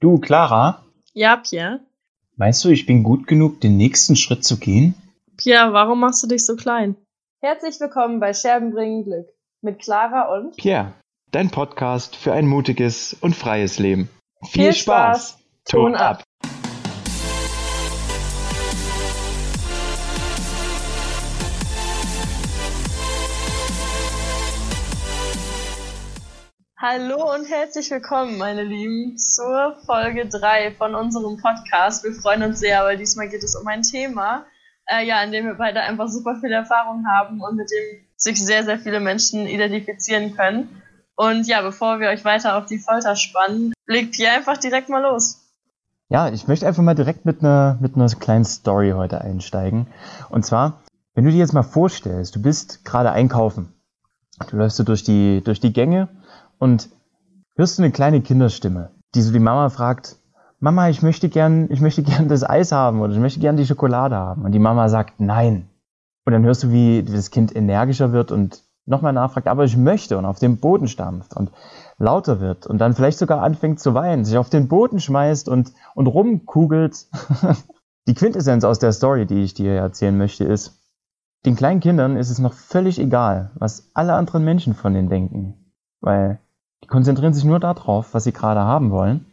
Du, Clara? Ja, Pierre? Meinst du, ich bin gut genug, den nächsten Schritt zu gehen? Pierre, warum machst du dich so klein? Herzlich willkommen bei Scherben bringen Glück mit Clara und Pierre, dein Podcast für ein mutiges und freies Leben. Viel, Viel Spaß. Spaß. Ton ab. Hallo und herzlich willkommen, meine Lieben, zur Folge 3 von unserem Podcast. Wir freuen uns sehr, weil diesmal geht es um ein Thema, äh, ja, in dem wir beide einfach super viel Erfahrung haben und mit dem sich sehr, sehr viele Menschen identifizieren können. Und ja, bevor wir euch weiter auf die Folter spannen, legt Pierre einfach direkt mal los. Ja, ich möchte einfach mal direkt mit einer, mit einer kleinen Story heute einsteigen. Und zwar, wenn du dir jetzt mal vorstellst, du bist gerade einkaufen. Du läufst so durch die, durch die Gänge und hörst du eine kleine Kinderstimme, die so die Mama fragt, Mama, ich möchte gern, ich möchte gern das Eis haben oder ich möchte gern die Schokolade haben. Und die Mama sagt nein. Und dann hörst du, wie das Kind energischer wird und nochmal nachfragt, aber ich möchte und auf den Boden stampft und lauter wird und dann vielleicht sogar anfängt zu weinen, sich auf den Boden schmeißt und, und rumkugelt. die Quintessenz aus der Story, die ich dir erzählen möchte, ist, den kleinen Kindern ist es noch völlig egal, was alle anderen Menschen von ihnen denken. Weil konzentrieren sich nur darauf, was sie gerade haben wollen.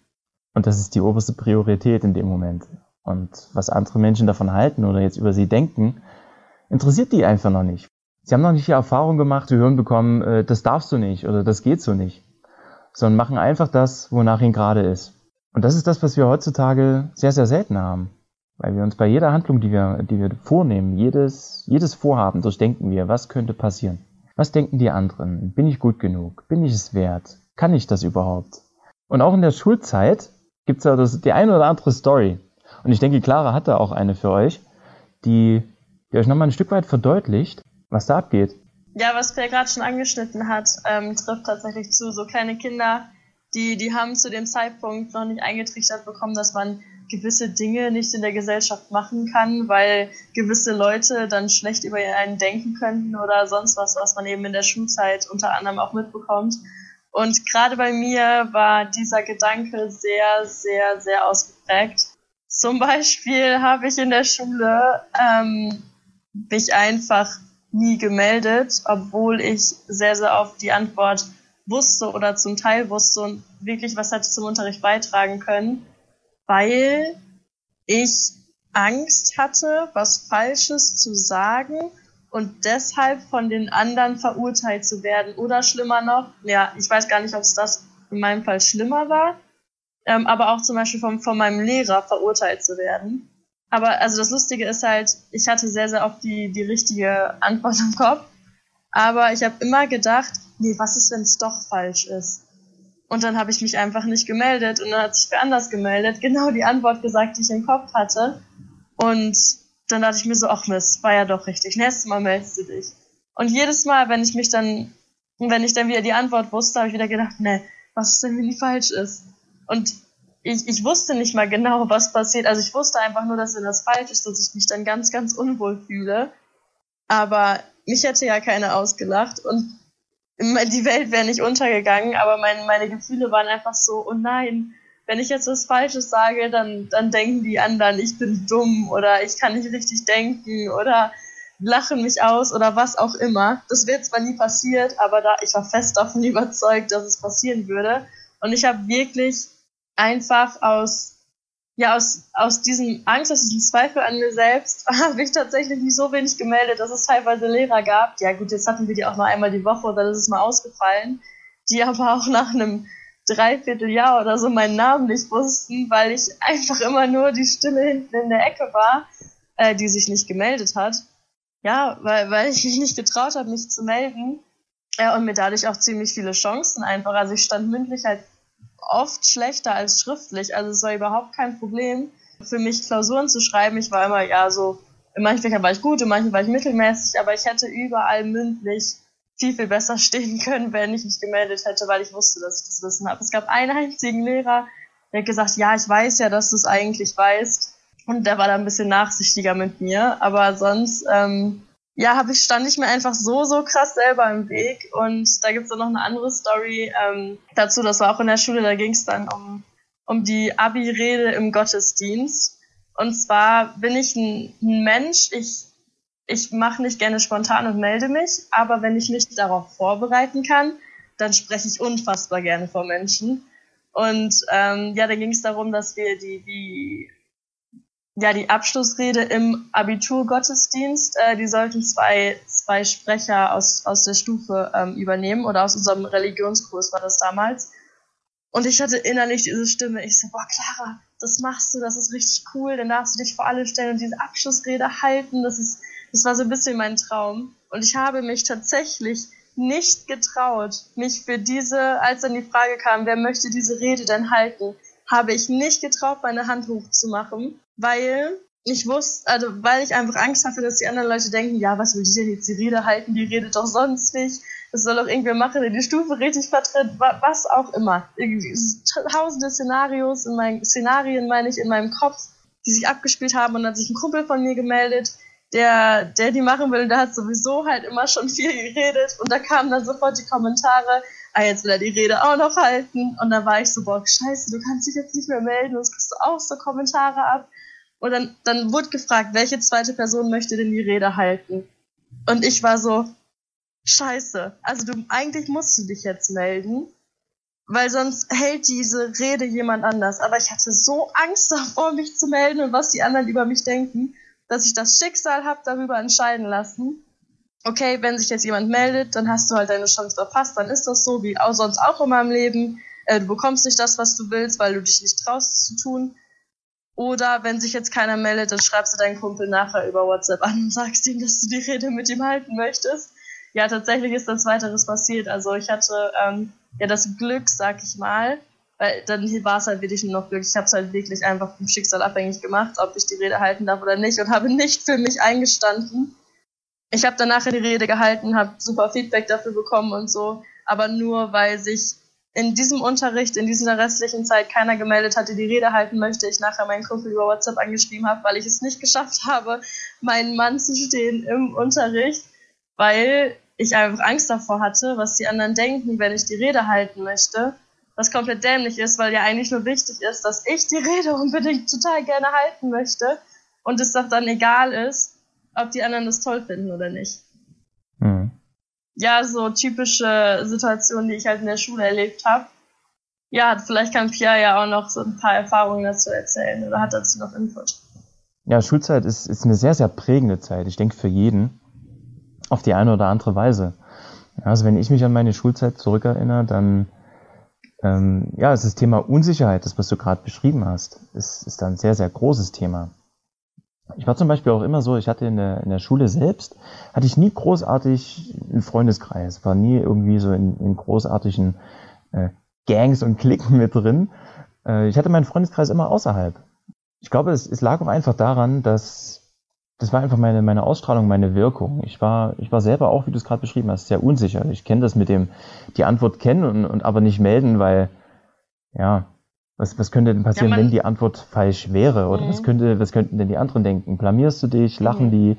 Und das ist die oberste Priorität in dem Moment. Und was andere Menschen davon halten oder jetzt über sie denken, interessiert die einfach noch nicht. Sie haben noch nicht die Erfahrung gemacht, zu hören bekommen, äh, das darfst du nicht oder das geht so nicht. Sondern machen einfach das, wonach ihnen gerade ist. Und das ist das, was wir heutzutage sehr, sehr selten haben. Weil wir uns bei jeder Handlung, die wir, die wir vornehmen, jedes, jedes Vorhaben durchdenken wir, was könnte passieren. Was denken die anderen? Bin ich gut genug? Bin ich es wert? Kann ich das überhaupt? Und auch in der Schulzeit gibt es ja das, die eine oder andere Story. Und ich denke, Clara hat da auch eine für euch, die, die euch nochmal ein Stück weit verdeutlicht, was da abgeht. Ja, was Per gerade schon angeschnitten hat, ähm, trifft tatsächlich zu. So kleine Kinder, die, die haben zu dem Zeitpunkt noch nicht eingetrichtert bekommen, dass man gewisse Dinge nicht in der Gesellschaft machen kann, weil gewisse Leute dann schlecht über einen denken könnten oder sonst was, was man eben in der Schulzeit unter anderem auch mitbekommt. Und gerade bei mir war dieser Gedanke sehr, sehr, sehr ausgeprägt. Zum Beispiel habe ich in der Schule ähm, mich einfach nie gemeldet, obwohl ich sehr, sehr oft die Antwort wusste oder zum Teil wusste und wirklich was hätte zum Unterricht beitragen können weil ich Angst hatte, was Falsches zu sagen und deshalb von den anderen verurteilt zu werden. Oder schlimmer noch, ja, ich weiß gar nicht, ob es das in meinem Fall schlimmer war, ähm, aber auch zum Beispiel vom, von meinem Lehrer verurteilt zu werden. Aber also das Lustige ist halt, ich hatte sehr, sehr oft die, die richtige Antwort im Kopf. Aber ich habe immer gedacht, nee, was ist, wenn es doch falsch ist? Und dann habe ich mich einfach nicht gemeldet und dann hat sich wer anders gemeldet, genau die Antwort gesagt, die ich im Kopf hatte. Und dann dachte ich mir so, ach Mist, war ja doch richtig. Nächstes Mal meldest du dich. Und jedes Mal, wenn ich mich dann, wenn ich dann wieder die Antwort wusste, habe ich wieder gedacht, ne, was ist denn, wenn die falsch ist? Und ich, ich wusste nicht mal genau, was passiert. Also ich wusste einfach nur, dass wenn das falsch ist, dass ich mich dann ganz, ganz unwohl fühle. Aber mich hätte ja keiner ausgelacht. Und die Welt wäre nicht untergegangen, aber mein, meine Gefühle waren einfach so, oh nein, wenn ich jetzt was Falsches sage, dann, dann denken die anderen, ich bin dumm oder ich kann nicht richtig denken oder lachen mich aus oder was auch immer. Das wird zwar nie passiert, aber da ich war fest davon überzeugt, dass es passieren würde. Und ich habe wirklich einfach aus ja, aus, aus diesem Angst, aus diesem Zweifel an mir selbst, habe ich tatsächlich nicht so wenig gemeldet, dass es teilweise Lehrer gab. Ja gut, jetzt hatten wir die auch nur einmal die Woche, dann ist es mal ausgefallen, die aber auch nach einem Dreivierteljahr oder so meinen Namen nicht wussten, weil ich einfach immer nur die Stille hinten in der Ecke war, äh, die sich nicht gemeldet hat. Ja, weil, weil ich mich nicht getraut habe, mich zu melden. Ja, und mir dadurch auch ziemlich viele Chancen einfach. Also ich stand mündlich halt oft schlechter als schriftlich. Also es war überhaupt kein Problem für mich, Klausuren zu schreiben. Ich war immer, ja, so, in manchen Fächern war ich gut, in manchen war ich mittelmäßig, aber ich hätte überall mündlich viel, viel besser stehen können, wenn ich mich gemeldet hätte, weil ich wusste, dass ich das Wissen habe. Es gab einen einzigen Lehrer, der hat gesagt, ja, ich weiß ja, dass du es eigentlich weißt. Und der war da ein bisschen nachsichtiger mit mir. Aber sonst ähm, ja, hab ich, stand ich mir einfach so, so krass selber im Weg. Und da gibt's dann noch eine andere Story ähm, dazu, das war auch in der Schule, da ging es dann um um die Abi-Rede im Gottesdienst. Und zwar bin ich ein, ein Mensch, ich, ich mache nicht gerne spontan und melde mich, aber wenn ich mich darauf vorbereiten kann, dann spreche ich unfassbar gerne vor Menschen. Und ähm, ja, da ging es darum, dass wir die, die, ja, die Abschlussrede im Abiturgottesdienst, äh, die sollten zwei, zwei Sprecher aus, aus der Stufe ähm, übernehmen oder aus unserem Religionskurs war das damals. Und ich hatte innerlich diese Stimme, ich so, boah, Clara, das machst du, das ist richtig cool, dann darfst du dich vor alle stellen und diese Abschlussrede halten, das ist, das war so ein bisschen mein Traum. Und ich habe mich tatsächlich nicht getraut, mich für diese, als dann die Frage kam, wer möchte diese Rede denn halten, habe ich nicht getraut, meine Hand hochzumachen, weil ich wusste, also weil ich einfach Angst hatte, dass die anderen Leute denken, ja, was will die denn jetzt die Rede halten, die redet doch sonst nicht, das soll doch irgendwer machen, der die Stufe richtig vertritt, was auch immer. Tausende Szenarios in meinen Szenarien, meine ich, in meinem Kopf, die sich abgespielt haben und dann hat sich ein Kumpel von mir gemeldet, der, der die machen will, der hat sowieso halt immer schon viel geredet und da kamen dann sofort die Kommentare, ah, jetzt will er die Rede auch noch halten und da war ich so, boah, scheiße, du kannst dich jetzt nicht mehr melden, sonst kriegst du auch so Kommentare ab. Und dann, dann wurde gefragt, welche zweite Person möchte denn die Rede halten? Und ich war so, scheiße, also du, eigentlich musst du dich jetzt melden, weil sonst hält diese Rede jemand anders. Aber ich hatte so Angst davor, mich zu melden und was die anderen über mich denken dass ich das Schicksal habe darüber entscheiden lassen. Okay, wenn sich jetzt jemand meldet, dann hast du halt deine Chance verpasst, dann ist das so, wie auch sonst auch immer im Leben. Äh, du bekommst nicht das, was du willst, weil du dich nicht traust zu tun. Oder wenn sich jetzt keiner meldet, dann schreibst du deinen Kumpel nachher über WhatsApp an und sagst ihm, dass du die Rede mit ihm halten möchtest. Ja, tatsächlich ist das weiteres passiert. Also ich hatte ähm, ja das Glück, sag ich mal, weil dann war es halt wirklich nur noch Glück. Ich habe es halt wirklich einfach vom Schicksal abhängig gemacht, ob ich die Rede halten darf oder nicht und habe nicht für mich eingestanden. Ich habe danach die Rede gehalten, habe super Feedback dafür bekommen und so, aber nur weil sich in diesem Unterricht, in dieser restlichen Zeit keiner gemeldet hatte, die Rede halten möchte, ich nachher meinen Kumpel über WhatsApp angeschrieben habe, weil ich es nicht geschafft habe, meinen Mann zu stehen im Unterricht, weil ich einfach Angst davor hatte, was die anderen denken, wenn ich die Rede halten möchte was komplett dämlich ist, weil ja eigentlich nur wichtig ist, dass ich die Rede unbedingt total gerne halten möchte und es doch dann egal ist, ob die anderen das toll finden oder nicht. Mhm. Ja, so typische Situationen, die ich halt in der Schule erlebt habe. Ja, vielleicht kann Pierre ja auch noch so ein paar Erfahrungen dazu erzählen oder hat dazu noch Input. Ja, Schulzeit ist, ist eine sehr, sehr prägende Zeit. Ich denke für jeden auf die eine oder andere Weise. Also wenn ich mich an meine Schulzeit zurückerinnere, dann ähm, ja, es ist das Thema Unsicherheit, das was du gerade beschrieben hast, ist, ist ein sehr, sehr großes Thema. Ich war zum Beispiel auch immer so, ich hatte in der, in der Schule selbst, hatte ich nie großartig einen Freundeskreis, war nie irgendwie so in, in großartigen äh, Gangs und Klicken mit drin. Äh, ich hatte meinen Freundeskreis immer außerhalb. Ich glaube, es, es lag auch einfach daran, dass das war einfach meine, meine Ausstrahlung, meine Wirkung. Ich war, ich war selber auch, wie du es gerade beschrieben hast, sehr unsicher. Ich kenne das mit dem, die Antwort kennen und, und aber nicht melden, weil, ja, was, was könnte denn passieren, ja, wenn die Antwort falsch wäre? Oder mhm. was könnte, was könnten denn die anderen denken? Blamierst du dich? Lachen mhm. die?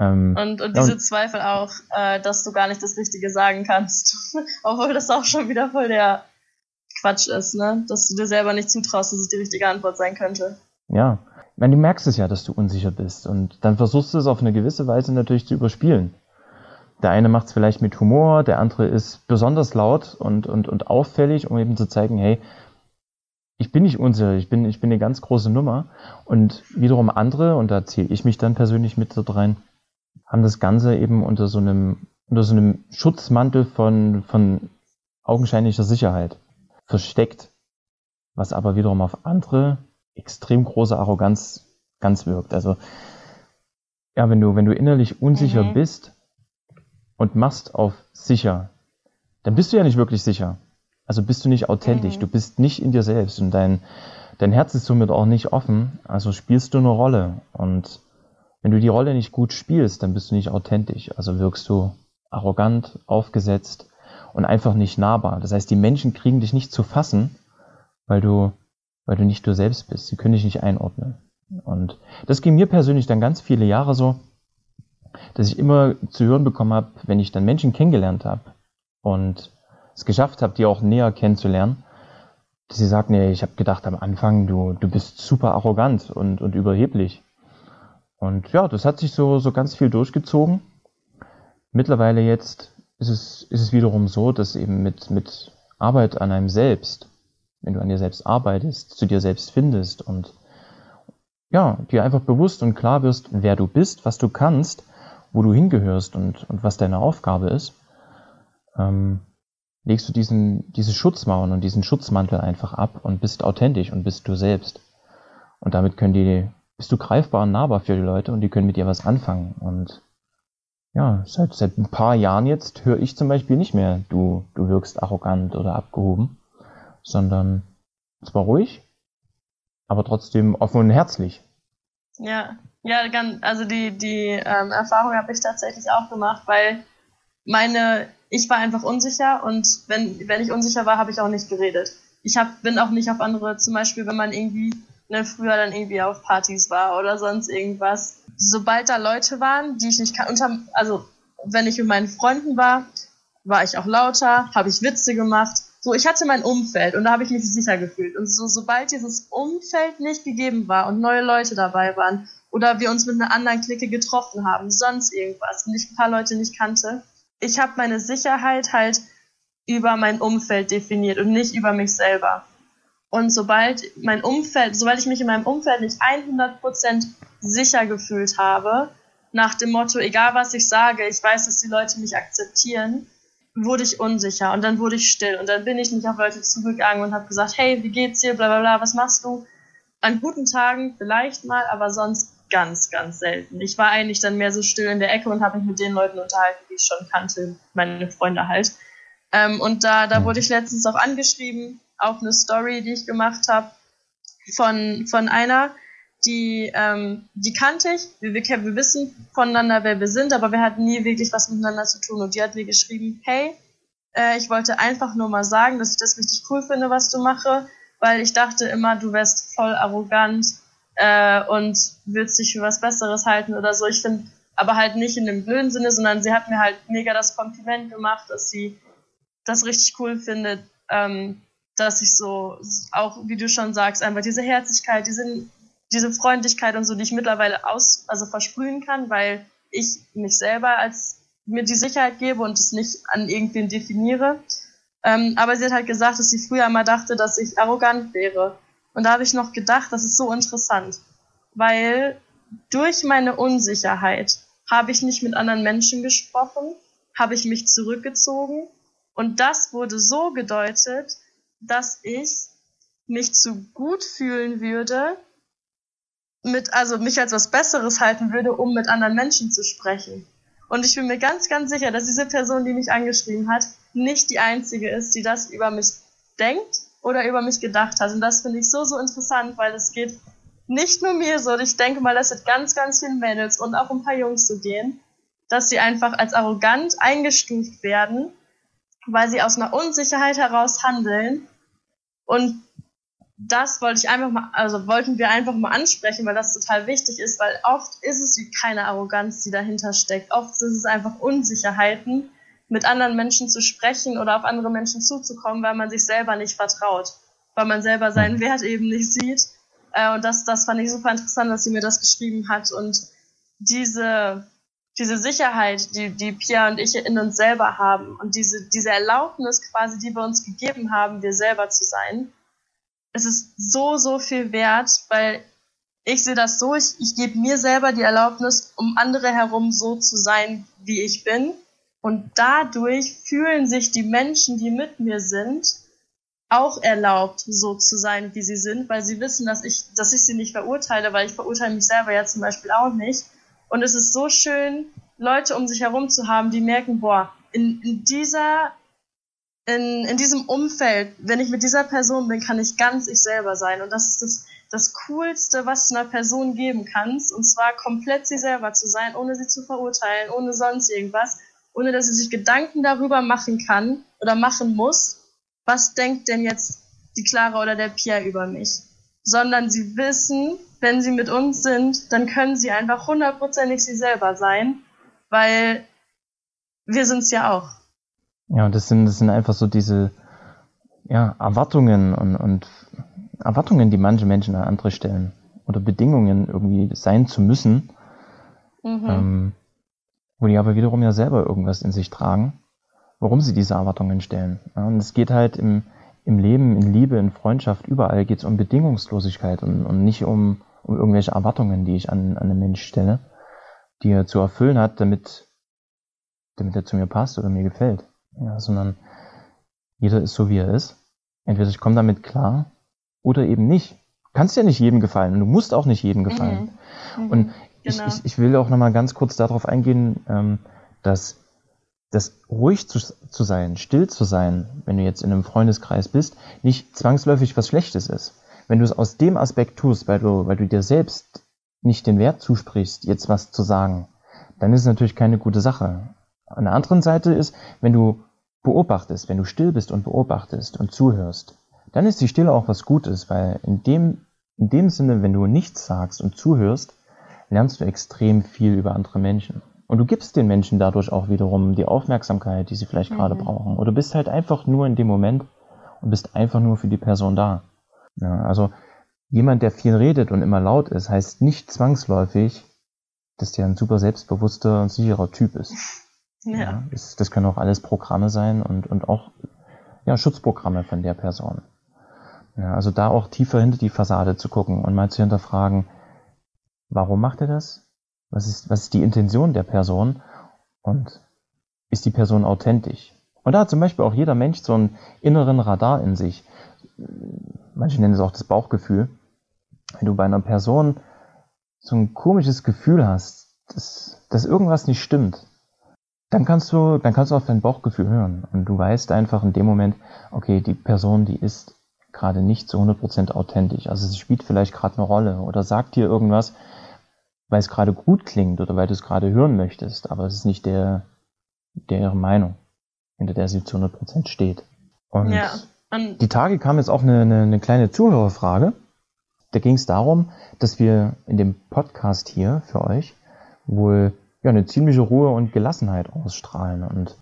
Ähm, und, und diese ja, und, Zweifel auch, äh, dass du gar nicht das Richtige sagen kannst. Obwohl das auch schon wieder voll der Quatsch ist, ne? Dass du dir selber nicht zutraust, dass es die richtige Antwort sein könnte. Ja, meine, du merkst es ja, dass du unsicher bist und dann versuchst du es auf eine gewisse Weise natürlich zu überspielen. Der eine macht es vielleicht mit Humor, der andere ist besonders laut und, und, und auffällig, um eben zu zeigen, hey, ich bin nicht unsicher, ich bin, ich bin eine ganz große Nummer. Und wiederum andere, und da zähle ich mich dann persönlich mit dort rein, haben das Ganze eben unter so einem, unter so einem Schutzmantel von, von augenscheinlicher Sicherheit versteckt, was aber wiederum auf andere extrem große Arroganz ganz wirkt. Also ja, wenn du, wenn du innerlich unsicher mhm. bist und machst auf sicher, dann bist du ja nicht wirklich sicher. Also bist du nicht authentisch, mhm. du bist nicht in dir selbst und dein, dein Herz ist somit auch nicht offen, also spielst du eine Rolle. Und wenn du die Rolle nicht gut spielst, dann bist du nicht authentisch. Also wirkst du arrogant, aufgesetzt und einfach nicht nahbar. Das heißt, die Menschen kriegen dich nicht zu fassen, weil du weil du nicht du selbst bist. Sie können dich nicht einordnen. Und das ging mir persönlich dann ganz viele Jahre so, dass ich immer zu hören bekommen habe, wenn ich dann Menschen kennengelernt habe und es geschafft habe, die auch näher kennenzulernen, sie sagt, nee, ich habe gedacht am Anfang, du, du bist super arrogant und, und überheblich. Und ja, das hat sich so, so ganz viel durchgezogen. Mittlerweile jetzt ist es, ist es wiederum so, dass eben mit, mit Arbeit an einem selbst, wenn du an dir selbst arbeitest, zu dir selbst findest und ja, dir einfach bewusst und klar wirst, wer du bist, was du kannst, wo du hingehörst und, und was deine Aufgabe ist, ähm, legst du diesen, diese Schutzmauern und diesen Schutzmantel einfach ab und bist authentisch und bist du selbst. Und damit können die, bist du greifbar und nahbar für die Leute und die können mit dir was anfangen. Und ja, seit, seit ein paar Jahren jetzt höre ich zum Beispiel nicht mehr, du, du wirkst arrogant oder abgehoben, sondern zwar ruhig, aber trotzdem offen und herzlich. Ja, ja, also die, die ähm, Erfahrung habe ich tatsächlich auch gemacht, weil meine, ich war einfach unsicher und wenn, wenn ich unsicher war, habe ich auch nicht geredet. Ich hab, bin auch nicht auf andere, zum Beispiel, wenn man irgendwie ne, früher dann irgendwie auf Partys war oder sonst irgendwas. Sobald da Leute waren, die ich nicht kannte, also wenn ich mit meinen Freunden war, war ich auch lauter, habe ich Witze gemacht. So, ich hatte mein Umfeld und da habe ich mich sicher gefühlt. Und so, sobald dieses Umfeld nicht gegeben war und neue Leute dabei waren oder wir uns mit einer anderen Clique getroffen haben, sonst irgendwas und ich ein paar Leute nicht kannte, ich habe meine Sicherheit halt über mein Umfeld definiert und nicht über mich selber. Und sobald mein Umfeld, sobald ich mich in meinem Umfeld nicht 100% sicher gefühlt habe, nach dem Motto, egal was ich sage, ich weiß, dass die Leute mich akzeptieren, wurde ich unsicher und dann wurde ich still und dann bin ich nicht auf Leute zugegangen und habe gesagt, hey, wie geht's dir, bla bla bla, was machst du? An guten Tagen vielleicht mal, aber sonst ganz, ganz selten. Ich war eigentlich dann mehr so still in der Ecke und habe mich mit den Leuten unterhalten, die ich schon kannte, meine Freunde halt. Ähm, und da, da wurde ich letztens auch angeschrieben auf eine Story, die ich gemacht habe von, von einer, die, ähm, die kannte ich. Wir, wir, wir wissen voneinander, wer wir sind, aber wir hatten nie wirklich was miteinander zu tun. Und die hat mir geschrieben, hey, äh, ich wollte einfach nur mal sagen, dass ich das richtig cool finde, was du mache, weil ich dachte immer, du wärst voll arrogant äh, und willst dich für was Besseres halten oder so. Ich finde, aber halt nicht in dem blöden Sinne, sondern sie hat mir halt mega das Kompliment gemacht, dass sie das richtig cool findet, ähm, dass ich so auch, wie du schon sagst, einfach diese Herzlichkeit, diese diese Freundlichkeit und so, die ich mittlerweile aus, also versprühen kann, weil ich mich selber als mir die Sicherheit gebe und es nicht an irgendwen definiere. Ähm, aber sie hat halt gesagt, dass sie früher immer dachte, dass ich arrogant wäre. Und da habe ich noch gedacht, das ist so interessant, weil durch meine Unsicherheit habe ich nicht mit anderen Menschen gesprochen, habe ich mich zurückgezogen und das wurde so gedeutet, dass ich mich zu gut fühlen würde, mit, also mich als was Besseres halten würde, um mit anderen Menschen zu sprechen. Und ich bin mir ganz, ganz sicher, dass diese Person, die mich angeschrieben hat, nicht die einzige ist, die das über mich denkt oder über mich gedacht hat. Und das finde ich so, so interessant, weil es geht nicht nur mir so, ich denke mal, das wird ganz, ganz vielen Mädels und auch ein paar Jungs so gehen, dass sie einfach als arrogant eingestuft werden, weil sie aus einer Unsicherheit heraus handeln und das wollte ich einfach mal, also wollten wir einfach mal ansprechen, weil das total wichtig ist, weil oft ist es wie keine Arroganz, die dahinter steckt. Oft ist es einfach Unsicherheiten, mit anderen Menschen zu sprechen oder auf andere Menschen zuzukommen, weil man sich selber nicht vertraut, weil man selber seinen. Wert eben nicht sieht. Äh, und das, das fand ich super interessant, dass sie mir das geschrieben hat. Und diese, diese Sicherheit, die, die Pia und ich in uns selber haben und diese, diese Erlaubnis quasi, die wir uns gegeben haben, wir selber zu sein, es ist so, so viel wert, weil ich sehe das so, ich, ich gebe mir selber die Erlaubnis, um andere herum so zu sein, wie ich bin. Und dadurch fühlen sich die Menschen, die mit mir sind, auch erlaubt, so zu sein, wie sie sind, weil sie wissen, dass ich, dass ich sie nicht verurteile, weil ich verurteile mich selber ja zum Beispiel auch nicht. Und es ist so schön, Leute um sich herum zu haben, die merken, boah, in, in dieser in, in diesem Umfeld, wenn ich mit dieser Person bin, kann ich ganz ich selber sein. Und das ist das, das Coolste, was du einer Person geben kannst. Und zwar komplett sie selber zu sein, ohne sie zu verurteilen, ohne sonst irgendwas. Ohne dass sie sich Gedanken darüber machen kann oder machen muss, was denkt denn jetzt die Clara oder der Pierre über mich. Sondern sie wissen, wenn sie mit uns sind, dann können sie einfach hundertprozentig sie selber sein, weil wir sind es ja auch. Ja, und das sind, das sind einfach so diese, ja, Erwartungen und, und Erwartungen, die manche Menschen an andere stellen oder Bedingungen irgendwie sein zu müssen, mhm. ähm, wo die aber wiederum ja selber irgendwas in sich tragen, warum sie diese Erwartungen stellen. Ja, und es geht halt im, im Leben, in Liebe, in Freundschaft, überall geht es um Bedingungslosigkeit und, und nicht um, um irgendwelche Erwartungen, die ich an, an einen Mensch stelle, die er zu erfüllen hat, damit, damit er zu mir passt oder mir gefällt. Ja, sondern jeder ist so, wie er ist. Entweder ich komme damit klar oder eben nicht. Du kannst ja nicht jedem gefallen und du musst auch nicht jedem gefallen. Mhm. Mhm. Und ich, genau. ich, ich will auch nochmal ganz kurz darauf eingehen, ähm, dass das ruhig zu, zu sein, still zu sein, wenn du jetzt in einem Freundeskreis bist, nicht zwangsläufig was Schlechtes ist. Wenn du es aus dem Aspekt tust, weil du, weil du dir selbst nicht den Wert zusprichst, jetzt was zu sagen, dann ist es natürlich keine gute Sache. An der anderen Seite ist, wenn du beobachtest, wenn du still bist und beobachtest und zuhörst, dann ist die Stille auch was Gutes, weil in dem, in dem Sinne, wenn du nichts sagst und zuhörst, lernst du extrem viel über andere Menschen. Und du gibst den Menschen dadurch auch wiederum die Aufmerksamkeit, die sie vielleicht mhm. gerade brauchen. Oder du bist halt einfach nur in dem Moment und bist einfach nur für die Person da. Ja, also jemand, der viel redet und immer laut ist, heißt nicht zwangsläufig, dass der ein super selbstbewusster und sicherer Typ ist. Ja. ja das, das, können auch alles Programme sein und, und auch ja, Schutzprogramme von der Person. Ja, also da auch tiefer hinter die Fassade zu gucken und mal zu hinterfragen, warum macht er das? Was ist, was ist die Intention der Person? Und ist die Person authentisch? Und da hat zum Beispiel auch jeder Mensch so einen inneren Radar in sich. Manche nennen es auch das Bauchgefühl. Wenn du bei einer Person so ein komisches Gefühl hast, dass, dass irgendwas nicht stimmt, dann kannst du, dann kannst du auf dein Bauchgefühl hören. Und du weißt einfach in dem Moment, okay, die Person, die ist gerade nicht zu 100% authentisch. Also sie spielt vielleicht gerade eine Rolle oder sagt dir irgendwas, weil es gerade gut klingt oder weil du es gerade hören möchtest, aber es ist nicht der, der Meinung, hinter der sie zu 100% steht. Und, ja, die Tage kam jetzt auch eine, eine, eine kleine Zuhörerfrage. Da ging es darum, dass wir in dem Podcast hier für euch wohl ja, eine ziemliche Ruhe und Gelassenheit ausstrahlen. Und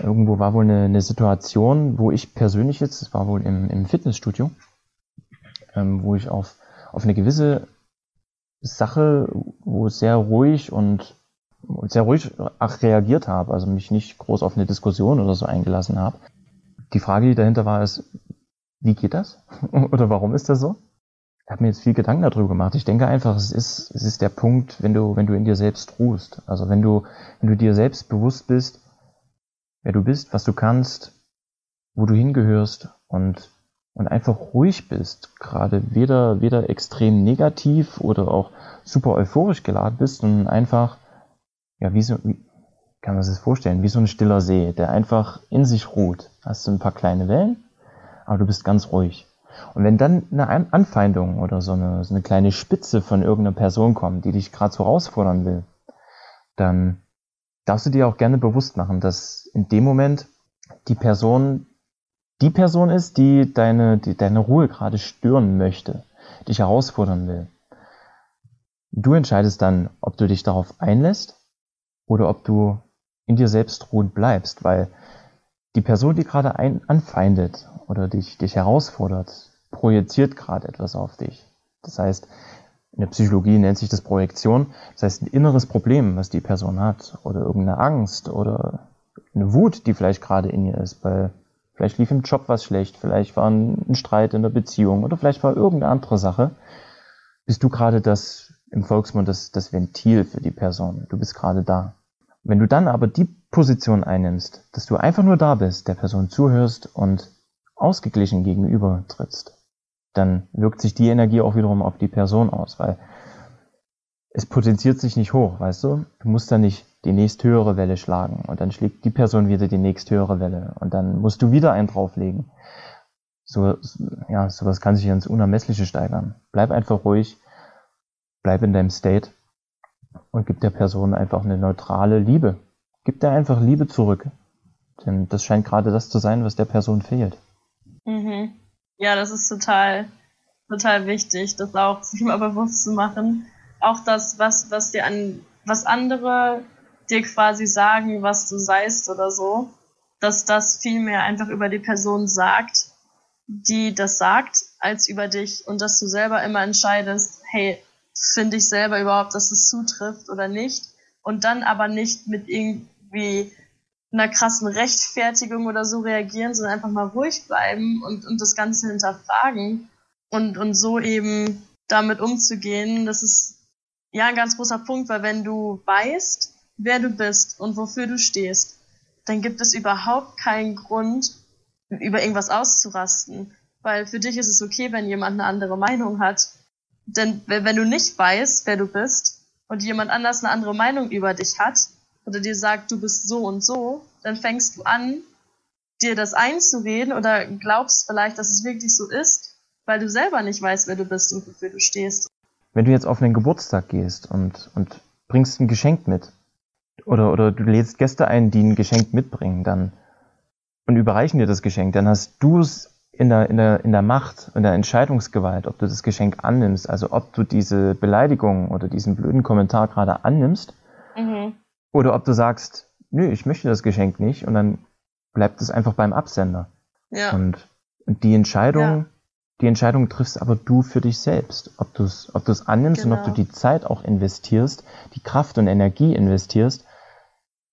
irgendwo war wohl eine, eine Situation, wo ich persönlich jetzt, das war wohl im, im Fitnessstudio, ähm, wo ich auf, auf eine gewisse Sache, wo sehr ruhig und sehr ruhig reagiert habe, also mich nicht groß auf eine Diskussion oder so eingelassen habe. Die Frage, die dahinter war, ist, wie geht das? oder warum ist das so? Ich habe mir jetzt viel Gedanken darüber gemacht. Ich denke einfach, es ist, es ist der Punkt, wenn du, wenn du in dir selbst ruhst. Also wenn du, wenn du dir selbst bewusst bist, wer du bist, was du kannst, wo du hingehörst und und einfach ruhig bist, gerade weder, weder extrem negativ oder auch super euphorisch geladen bist, sondern einfach, ja, wie so, wie kann man sich das vorstellen, wie so ein stiller See, der einfach in sich ruht. Hast du ein paar kleine Wellen, aber du bist ganz ruhig. Und wenn dann eine Anfeindung oder so eine, so eine kleine Spitze von irgendeiner Person kommt, die dich gerade so herausfordern will, dann darfst du dir auch gerne bewusst machen, dass in dem Moment die Person die Person ist, die deine, die deine Ruhe gerade stören möchte, dich herausfordern will. Du entscheidest dann, ob du dich darauf einlässt oder ob du in dir selbst ruhend bleibst, weil die Person, die gerade ein, anfeindet oder dich, dich herausfordert, projiziert gerade etwas auf dich. Das heißt, in der Psychologie nennt sich das Projektion. Das heißt, ein inneres Problem, was die Person hat, oder irgendeine Angst oder eine Wut, die vielleicht gerade in ihr ist, weil Vielleicht lief im Job was schlecht, vielleicht war ein Streit in der Beziehung oder vielleicht war irgendeine andere Sache. Bist du gerade das, im Volksmund, das, das Ventil für die Person. Du bist gerade da. Wenn du dann aber die Position einnimmst, dass du einfach nur da bist, der Person zuhörst und ausgeglichen gegenüber trittst, dann wirkt sich die Energie auch wiederum auf die Person aus, weil es potenziert sich nicht hoch, weißt du? Du musst da nicht die nächsthöhere Welle schlagen und dann schlägt die Person wieder die nächsthöhere Welle und dann musst du wieder einen drauflegen. So, ja, sowas kann sich ins Unermessliche steigern. Bleib einfach ruhig, bleib in deinem State und gib der Person einfach eine neutrale Liebe. Gib dir einfach Liebe zurück. Denn das scheint gerade das zu sein, was der Person fehlt. Mhm. Ja, das ist total, total wichtig, das auch sich mal bewusst zu machen. Auch das, was, was dir an, was andere dir quasi sagen, was du seist oder so, dass das viel mehr einfach über die Person sagt, die das sagt, als über dich und dass du selber immer entscheidest, hey, finde ich selber überhaupt, dass es zutrifft oder nicht und dann aber nicht mit irgendwie einer krassen Rechtfertigung oder so reagieren, sondern einfach mal ruhig bleiben und, und das Ganze hinterfragen und, und so eben damit umzugehen, das ist ja ein ganz großer Punkt, weil wenn du weißt, wer du bist und wofür du stehst, dann gibt es überhaupt keinen Grund, über irgendwas auszurasten. Weil für dich ist es okay, wenn jemand eine andere Meinung hat. Denn wenn du nicht weißt, wer du bist und jemand anders eine andere Meinung über dich hat oder dir sagt, du bist so und so, dann fängst du an, dir das einzureden oder glaubst vielleicht, dass es wirklich so ist, weil du selber nicht weißt, wer du bist und wofür du stehst. Wenn du jetzt auf einen Geburtstag gehst und, und bringst ein Geschenk mit oder, oder du lädst Gäste ein, die ein Geschenk mitbringen, dann und überreichen dir das Geschenk, dann hast du es in der, in, der, in der Macht, in der Entscheidungsgewalt, ob du das Geschenk annimmst, also ob du diese Beleidigung oder diesen blöden Kommentar gerade annimmst, mhm. Oder ob du sagst, nö, ich möchte das Geschenk nicht, und dann bleibt es einfach beim Absender. Ja. Und, und die Entscheidung, ja. die Entscheidung triffst aber du für dich selbst, ob du es ob annimmst genau. und ob du genau. die Zeit auch investierst, die Kraft und Energie investierst,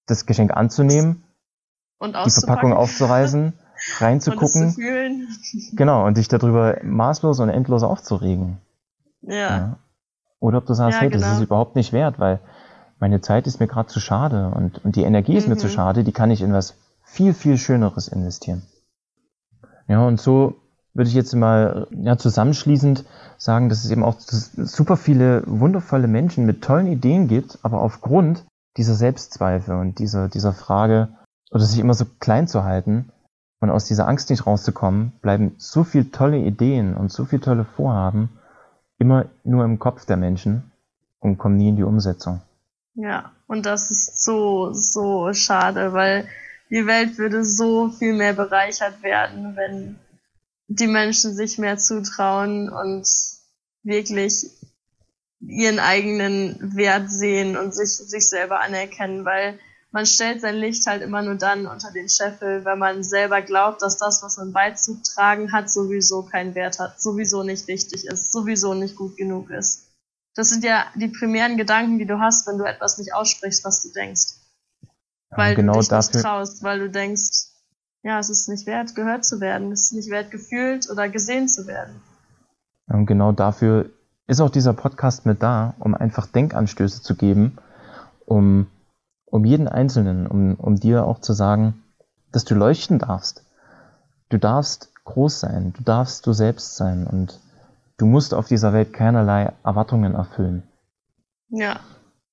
das Geschenk anzunehmen und die Verpackung aufzureißen, reinzugucken. Und fühlen. Genau, und dich darüber maßlos und endlos aufzuregen. Ja. ja. Oder ob du sagst, ja, hey, genau. das ist überhaupt nicht wert, weil meine Zeit ist mir gerade zu schade und, und die Energie ist mhm. mir zu mhm. schade, die kann ich in was viel, viel Schöneres investieren. Ja, und so würde ich jetzt mal ja, zusammenschließend sagen, dass es eben auch super viele wundervolle Menschen mit tollen Ideen gibt, aber aufgrund dieser Selbstzweifel und dieser, dieser Frage, oder sich immer so klein zu halten und aus dieser Angst nicht rauszukommen, bleiben so viele tolle Ideen und so viele tolle Vorhaben immer nur im Kopf der Menschen und kommen nie in die Umsetzung. Ja, und das ist so, so schade, weil die Welt würde so viel mehr bereichert werden, wenn die Menschen sich mehr zutrauen und wirklich ihren eigenen Wert sehen und sich, sich selber anerkennen, weil man stellt sein Licht halt immer nur dann unter den Scheffel, wenn man selber glaubt, dass das, was man beizutragen hat, sowieso keinen Wert hat, sowieso nicht wichtig ist, sowieso nicht gut genug ist. Das sind ja die primären Gedanken, die du hast, wenn du etwas nicht aussprichst, was du denkst. Weil genau du dich dafür, nicht traust, weil du denkst, ja, es ist nicht wert, gehört zu werden, es ist nicht wert, gefühlt oder gesehen zu werden. Und genau dafür ist auch dieser Podcast mit da, um einfach Denkanstöße zu geben, um um jeden Einzelnen, um, um dir auch zu sagen, dass du leuchten darfst. Du darfst groß sein, du darfst du selbst sein und du musst auf dieser Welt keinerlei Erwartungen erfüllen. Ja,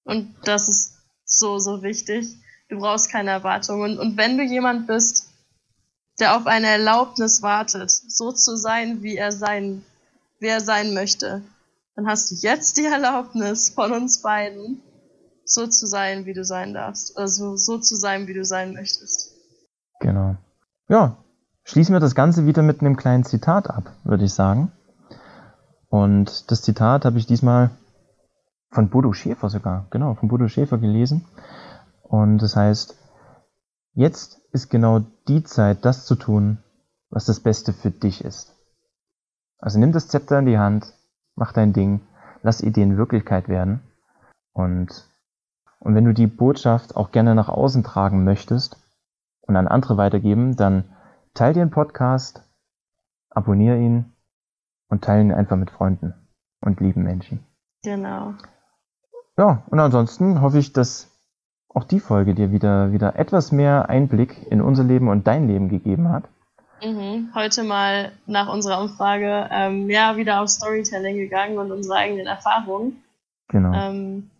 und das ist so, so wichtig. Du brauchst keine Erwartungen. Und wenn du jemand bist, der auf eine Erlaubnis wartet, so zu sein, wie er sein, wie er sein möchte, dann hast du jetzt die Erlaubnis von uns beiden, so zu sein, wie du sein darfst. Also so zu sein, wie du sein möchtest. Genau. Ja, schließen wir das Ganze wieder mit einem kleinen Zitat ab, würde ich sagen. Und das Zitat habe ich diesmal von Bodo Schäfer sogar, genau, von Bodo Schäfer gelesen. Und das heißt, jetzt ist genau die Zeit, das zu tun, was das Beste für dich ist. Also nimm das Zepter in die Hand, mach dein Ding, lass Ideen Wirklichkeit werden und und wenn du die Botschaft auch gerne nach außen tragen möchtest und an andere weitergeben, dann teil den Podcast, abonniere ihn und teile ihn einfach mit Freunden und lieben Menschen. Genau. Ja, und ansonsten hoffe ich, dass auch die Folge dir wieder, wieder etwas mehr Einblick in unser Leben und dein Leben gegeben hat. Mhm. Heute mal nach unserer Umfrage ähm, ja wieder auf Storytelling gegangen und unsere eigenen Erfahrungen. Genau. Ähm,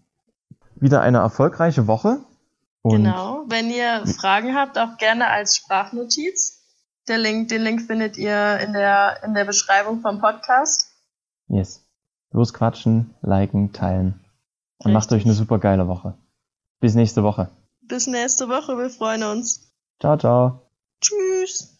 wieder eine erfolgreiche Woche. genau. Wenn ihr Fragen habt, auch gerne als Sprachnotiz. Der Link, den Link findet ihr in der, in der Beschreibung vom Podcast. Yes. Losquatschen, liken, teilen. Und Richtig. macht euch eine super geile Woche. Bis nächste Woche. Bis nächste Woche, wir freuen uns. Ciao, ciao. Tschüss.